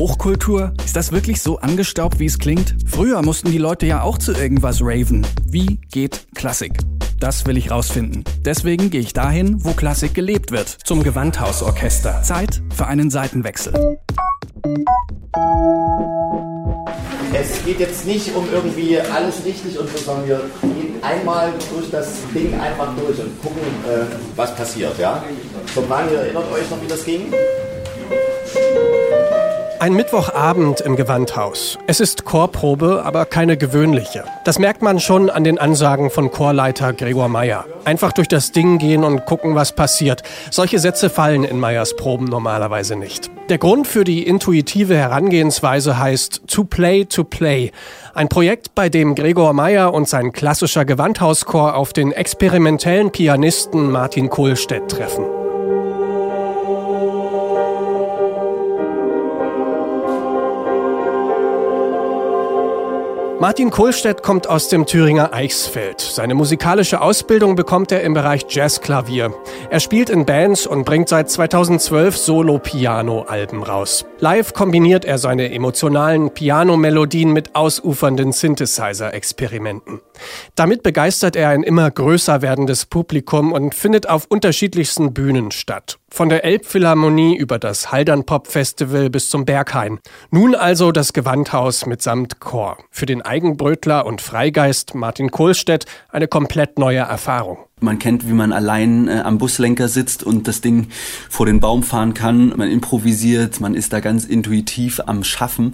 Hochkultur? Ist das wirklich so angestaubt, wie es klingt? Früher mussten die Leute ja auch zu irgendwas raven. Wie geht Klassik? Das will ich rausfinden. Deswegen gehe ich dahin, wo Klassik gelebt wird. Zum Gewandhausorchester. Zeit für einen Seitenwechsel. Es geht jetzt nicht um irgendwie alles richtig und so, sondern wir gehen einmal durch das Ding einfach durch und gucken, äh, was passiert. Ja? So, ihr erinnert euch noch, wie das ging? Ein Mittwochabend im Gewandhaus. Es ist Chorprobe, aber keine gewöhnliche. Das merkt man schon an den Ansagen von Chorleiter Gregor Meyer. Einfach durch das Ding gehen und gucken, was passiert. Solche Sätze fallen in Meyers Proben normalerweise nicht. Der Grund für die intuitive Herangehensweise heißt To Play to Play. Ein Projekt, bei dem Gregor Meyer und sein klassischer Gewandhauschor auf den experimentellen Pianisten Martin Kohlstedt treffen. Martin Kohlstedt kommt aus dem Thüringer Eichsfeld. Seine musikalische Ausbildung bekommt er im Bereich Jazzklavier. Er spielt in Bands und bringt seit 2012 Solo-Piano-Alben raus. Live kombiniert er seine emotionalen Piano-Melodien mit ausufernden Synthesizer-Experimenten. Damit begeistert er ein immer größer werdendes Publikum und findet auf unterschiedlichsten Bühnen statt. Von der Elbphilharmonie über das Haldern Pop Festival bis zum Berghain. Nun also das Gewandhaus mitsamt Chor. Für den Eigenbrötler und Freigeist Martin Kohlstedt eine komplett neue Erfahrung. Man kennt, wie man allein äh, am Buslenker sitzt und das Ding vor den Baum fahren kann. Man improvisiert, man ist da ganz intuitiv am Schaffen.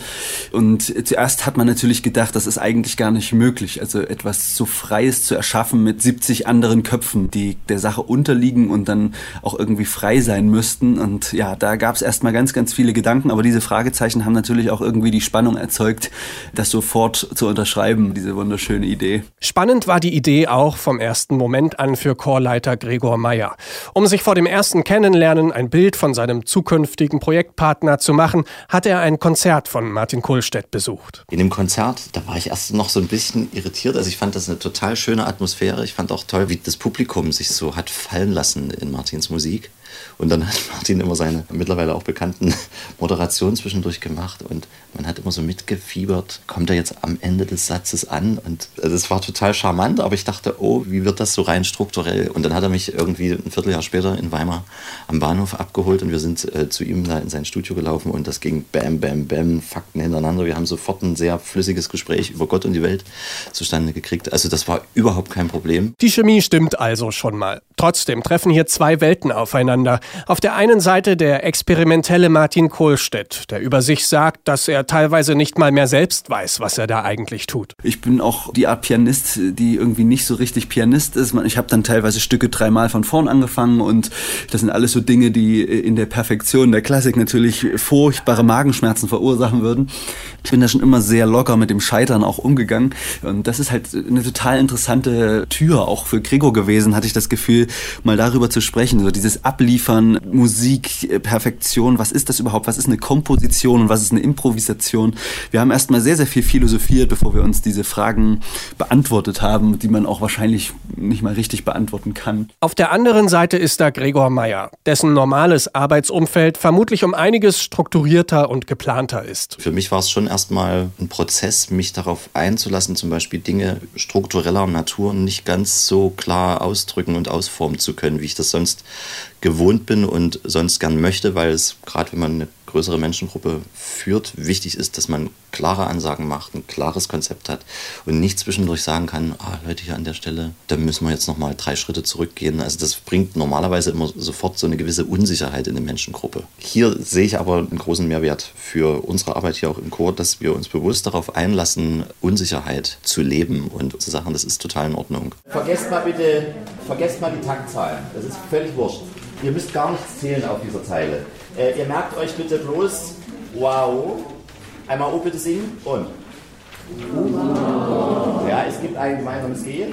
Und zuerst hat man natürlich gedacht, das ist eigentlich gar nicht möglich. Also etwas so Freies zu erschaffen mit 70 anderen Köpfen, die der Sache unterliegen und dann auch irgendwie frei sein müssten. Und ja, da gab es erstmal ganz, ganz viele Gedanken. Aber diese Fragezeichen haben natürlich auch irgendwie die Spannung erzeugt, das sofort zu unterschreiben, diese wunderschöne Idee. Spannend war die Idee auch vom ersten Moment an für Chorleiter Gregor Meyer. Um sich vor dem ersten Kennenlernen ein Bild von seinem zukünftigen Projektpartner zu machen, hat er ein Konzert von Martin Kohlstedt besucht. In dem Konzert, da war ich erst noch so ein bisschen irritiert. Also ich fand das eine total schöne Atmosphäre. Ich fand auch toll, wie das Publikum sich so hat fallen lassen in Martins Musik. Und dann hat Martin immer seine mittlerweile auch bekannten Moderationen zwischendurch gemacht und man hat immer so mitgefiebert, kommt er jetzt am Ende des Satzes an und das also war total charmant, aber ich dachte, oh, wie wird das so rein strukturell? Und dann hat er mich irgendwie ein Vierteljahr später in Weimar am Bahnhof abgeholt und wir sind äh, zu ihm da in sein Studio gelaufen und das ging bam, bam, bam, Fakten hintereinander. Wir haben sofort ein sehr flüssiges Gespräch über Gott und die Welt zustande gekriegt. Also das war überhaupt kein Problem. Die Chemie stimmt also schon mal. Trotzdem treffen hier zwei Welten aufeinander. Auf der einen Seite der experimentelle Martin Kohlstedt, der über sich sagt, dass er teilweise nicht mal mehr selbst weiß, was er da eigentlich tut. Ich bin auch die Art Pianist, die irgendwie nicht so richtig Pianist ist. Ich habe dann teilweise Stücke dreimal von vorn angefangen und das sind alles so Dinge, die in der Perfektion der Klassik natürlich furchtbare Magenschmerzen verursachen würden. Ich bin da schon immer sehr locker mit dem Scheitern auch umgegangen und das ist halt eine total interessante Tür auch für Gregor gewesen, hatte ich das Gefühl, mal darüber zu sprechen, so dieses Abliefern, Musik, Perfektion, was ist das überhaupt, was ist eine Komposition und was ist eine Improvisation. Wir haben erstmal sehr, sehr viel philosophiert, bevor wir uns diese Fragen beantwortet haben, die man auch wahrscheinlich nicht mal richtig beantworten kann. Auf der anderen Seite ist da Gregor Meyer, dessen normales Arbeitsumfeld vermutlich um einiges strukturierter und geplanter ist. Für mich war es schon erstmal ein Prozess, mich darauf einzulassen, zum Beispiel Dinge struktureller Natur nicht ganz so klar ausdrücken und ausformen zu können, wie ich das sonst gewohnt bin und sonst gern möchte, weil es gerade wenn man eine größere Menschengruppe führt, wichtig ist, dass man klare Ansagen macht, ein klares Konzept hat und nicht zwischendurch sagen kann, ah Leute, hier an der Stelle, da müssen wir jetzt nochmal drei Schritte zurückgehen. Also das bringt normalerweise immer sofort so eine gewisse Unsicherheit in eine Menschengruppe. Hier sehe ich aber einen großen Mehrwert für unsere Arbeit hier auch im Chor, dass wir uns bewusst darauf einlassen, Unsicherheit zu leben und zu sagen, das ist total in Ordnung. Vergesst mal bitte, vergesst mal die Taktzahlen. Das ist völlig wurscht. Ihr müsst gar nichts zählen auf dieser Zeile. Äh, ihr merkt euch bitte bloß, wow, Einmal O bitte singen und. Ja, es gibt ein gemeinsames G und.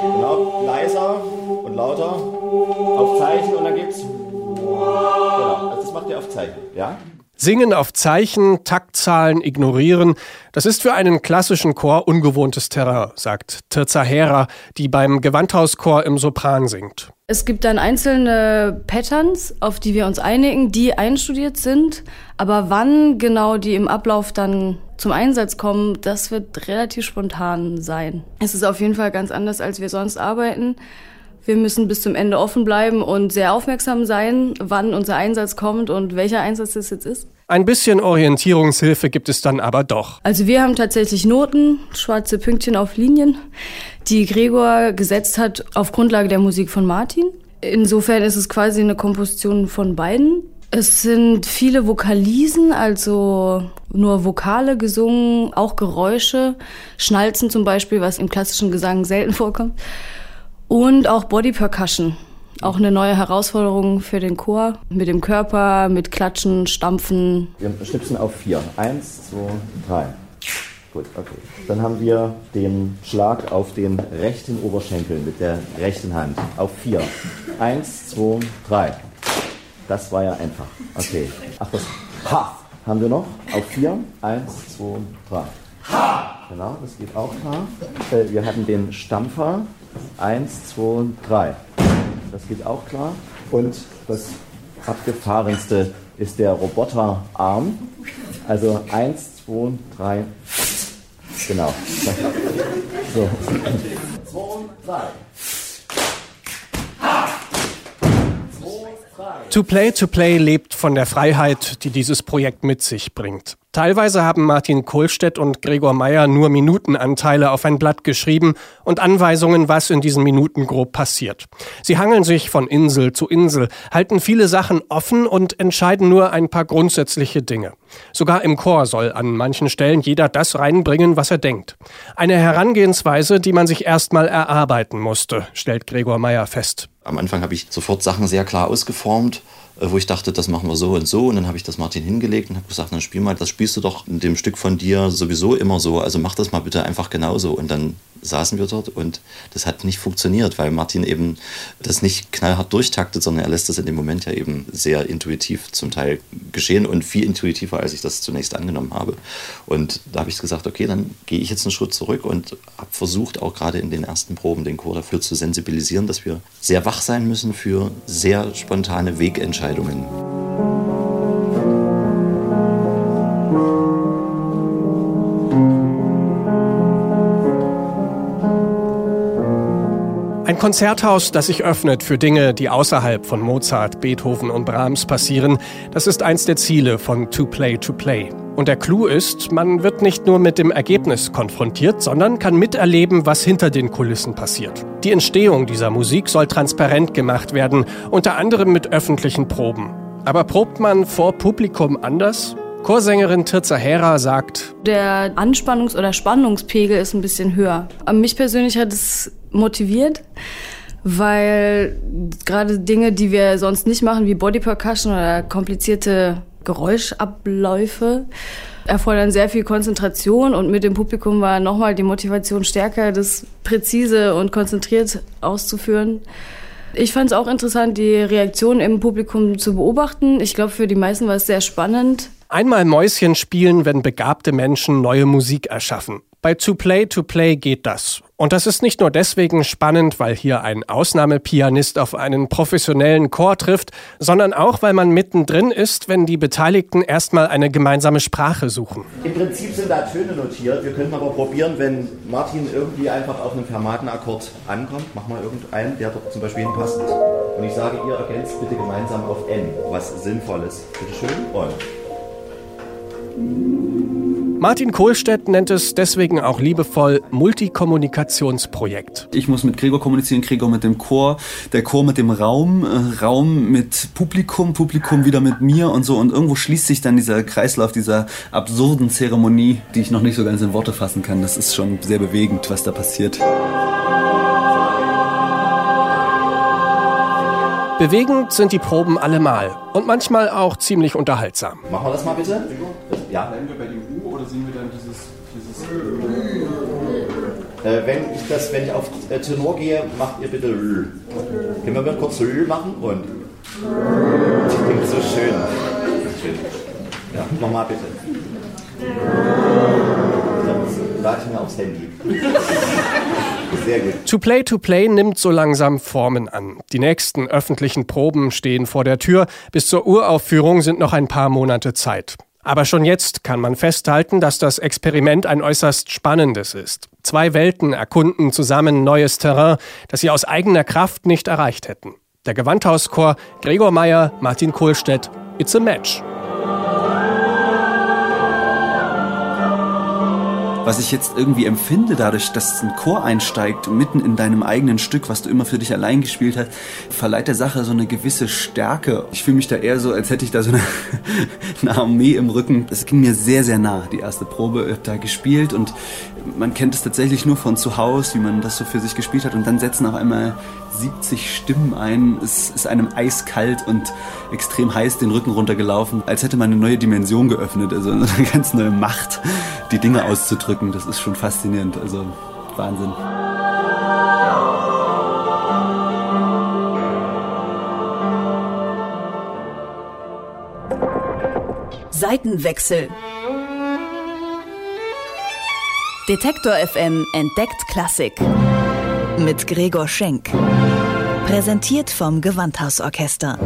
Genau, leiser und lauter auf Zeichen und dann gibt's. Genau, also das macht ihr auf Zeichen, ja? Singen auf Zeichen, Taktzahlen ignorieren, das ist für einen klassischen Chor ungewohntes Terrain, sagt Tirza Hera, die beim Gewandhauschor im Sopran singt. Es gibt dann einzelne Patterns, auf die wir uns einigen, die einstudiert sind, aber wann genau die im Ablauf dann zum Einsatz kommen, das wird relativ spontan sein. Es ist auf jeden Fall ganz anders, als wir sonst arbeiten. Wir müssen bis zum Ende offen bleiben und sehr aufmerksam sein, wann unser Einsatz kommt und welcher Einsatz es jetzt ist. Ein bisschen Orientierungshilfe gibt es dann aber doch. Also wir haben tatsächlich Noten, schwarze Pünktchen auf Linien, die Gregor gesetzt hat auf Grundlage der Musik von Martin. Insofern ist es quasi eine Komposition von beiden. Es sind viele Vokalisen, also nur Vokale gesungen, auch Geräusche, Schnalzen zum Beispiel, was im klassischen Gesang selten vorkommt. Und auch Body Percussion. Auch eine neue Herausforderung für den Chor. Mit dem Körper, mit Klatschen, Stampfen. Wir schnipsen auf vier. Eins, zwei, drei. Gut, okay. Dann haben wir den Schlag auf den rechten Oberschenkel mit der rechten Hand. Auf vier. Eins, zwei, drei. Das war ja einfach. Okay. Ach, das Ha haben wir noch. Auf vier. Eins, zwei, drei. Ha! Genau, das geht auch klar. Äh, wir hatten den Stampfer Eins, zwei, drei. Das geht auch klar. Und das abgefahrenste ist der Roboterarm. Also eins, zwei, drei. Genau. So. Zwei, drei. To Play to Play lebt von der Freiheit, die dieses Projekt mit sich bringt. Teilweise haben Martin Kohlstedt und Gregor Meyer nur Minutenanteile auf ein Blatt geschrieben und Anweisungen, was in diesen Minuten grob passiert. Sie hangeln sich von Insel zu Insel, halten viele Sachen offen und entscheiden nur ein paar grundsätzliche Dinge. Sogar im Chor soll an manchen Stellen jeder das reinbringen, was er denkt. Eine Herangehensweise, die man sich erstmal erarbeiten musste, stellt Gregor Meyer fest. Am Anfang habe ich sofort Sachen sehr klar ausgeformt äh, wo ich dachte, das machen wir so und so. Und dann habe ich das Martin hingelegt und habe gesagt, dann spiel mal, das spielst du doch in dem Stück von dir sowieso immer so. Also mach das mal bitte einfach genauso. Und dann saßen wir dort und das hat nicht funktioniert, weil Martin eben das nicht knallhart durchtaktet, sondern er lässt das in dem Moment ja eben sehr intuitiv zum Teil geschehen und viel intuitiver, als ich das zunächst angenommen habe. Und da habe ich gesagt, okay, dann gehe ich jetzt einen Schritt zurück und habe versucht, auch gerade in den ersten Proben den Chor dafür zu sensibilisieren, dass wir sehr wach sein müssen für sehr spontane Wegentscheidungen. Ein Konzerthaus, das sich öffnet für Dinge, die außerhalb von Mozart, Beethoven und Brahms passieren, das ist eins der Ziele von To Play to Play. Und der Clou ist, man wird nicht nur mit dem Ergebnis konfrontiert, sondern kann miterleben, was hinter den Kulissen passiert. Die Entstehung dieser Musik soll transparent gemacht werden, unter anderem mit öffentlichen Proben. Aber probt man vor Publikum anders? Chorsängerin Tirza Hera sagt, der Anspannungs- oder Spannungspegel ist ein bisschen höher. Mich persönlich hat es motiviert, weil gerade Dinge, die wir sonst nicht machen, wie Body Percussion oder komplizierte Geräuschabläufe, erfordern sehr viel Konzentration und mit dem Publikum war nochmal die Motivation stärker, das präzise und konzentriert auszuführen. Ich fand es auch interessant, die Reaktion im Publikum zu beobachten. Ich glaube, für die meisten war es sehr spannend. Einmal Mäuschen spielen, wenn begabte Menschen neue Musik erschaffen. Bei To Play to Play geht das. Und das ist nicht nur deswegen spannend, weil hier ein Ausnahmepianist auf einen professionellen Chor trifft, sondern auch, weil man mittendrin ist, wenn die Beteiligten erstmal eine gemeinsame Sprache suchen. Im Prinzip sind da Töne notiert. Wir könnten aber probieren, wenn Martin irgendwie einfach auf einem Fermatenakkord ankommt, mach mal irgendeinen, der dort zum Beispiel hinpasst. Und ich sage, ihr ergänzt bitte gemeinsam auf N, was sinnvoll ist. Bitte schön. Und. Martin Kohlstedt nennt es deswegen auch liebevoll Multikommunikationsprojekt. Ich muss mit Gregor kommunizieren, Gregor mit dem Chor, der Chor mit dem Raum, äh, Raum mit Publikum, Publikum wieder mit mir und so. Und irgendwo schließt sich dann dieser Kreislauf dieser absurden Zeremonie, die ich noch nicht so ganz in Worte fassen kann. Das ist schon sehr bewegend, was da passiert. Bewegend sind die Proben allemal und manchmal auch ziemlich unterhaltsam. Machen wir das mal bitte? Ja. Bleiben wir bei dem U oder singen wir dann dieses, dieses Äh, wenn, ich das, wenn ich auf äh, Tenor gehe, macht ihr bitte L. Können wir mal kurz L machen? Und. Das klingt so schön. schön. Ja, nochmal bitte. Das lade ich mir aufs Handy. Sehr gut. To Play to Play nimmt so langsam Formen an. Die nächsten öffentlichen Proben stehen vor der Tür. Bis zur Uraufführung sind noch ein paar Monate Zeit. Aber schon jetzt kann man festhalten, dass das Experiment ein äußerst spannendes ist. Zwei Welten erkunden zusammen neues Terrain, das sie aus eigener Kraft nicht erreicht hätten. Der Gewandhauschor Gregor Meyer, Martin Kohlstedt, It's a Match. Was ich jetzt irgendwie empfinde, dadurch, dass ein Chor einsteigt, mitten in deinem eigenen Stück, was du immer für dich allein gespielt hast, verleiht der Sache so eine gewisse Stärke. Ich fühle mich da eher so, als hätte ich da so eine, eine Armee im Rücken. Es ging mir sehr, sehr nah, die erste Probe. Da gespielt und man kennt es tatsächlich nur von zu Hause, wie man das so für sich gespielt hat. Und dann setzen auf einmal 70 Stimmen ein. Es ist einem eiskalt und extrem heiß den Rücken runtergelaufen, als hätte man eine neue Dimension geöffnet. Also eine ganz neue Macht, die Dinge auszudrücken. Das ist schon faszinierend. Also Wahnsinn. Seitenwechsel. Detektor FM entdeckt Klassik. Mit Gregor Schenk. Präsentiert vom Gewandhausorchester.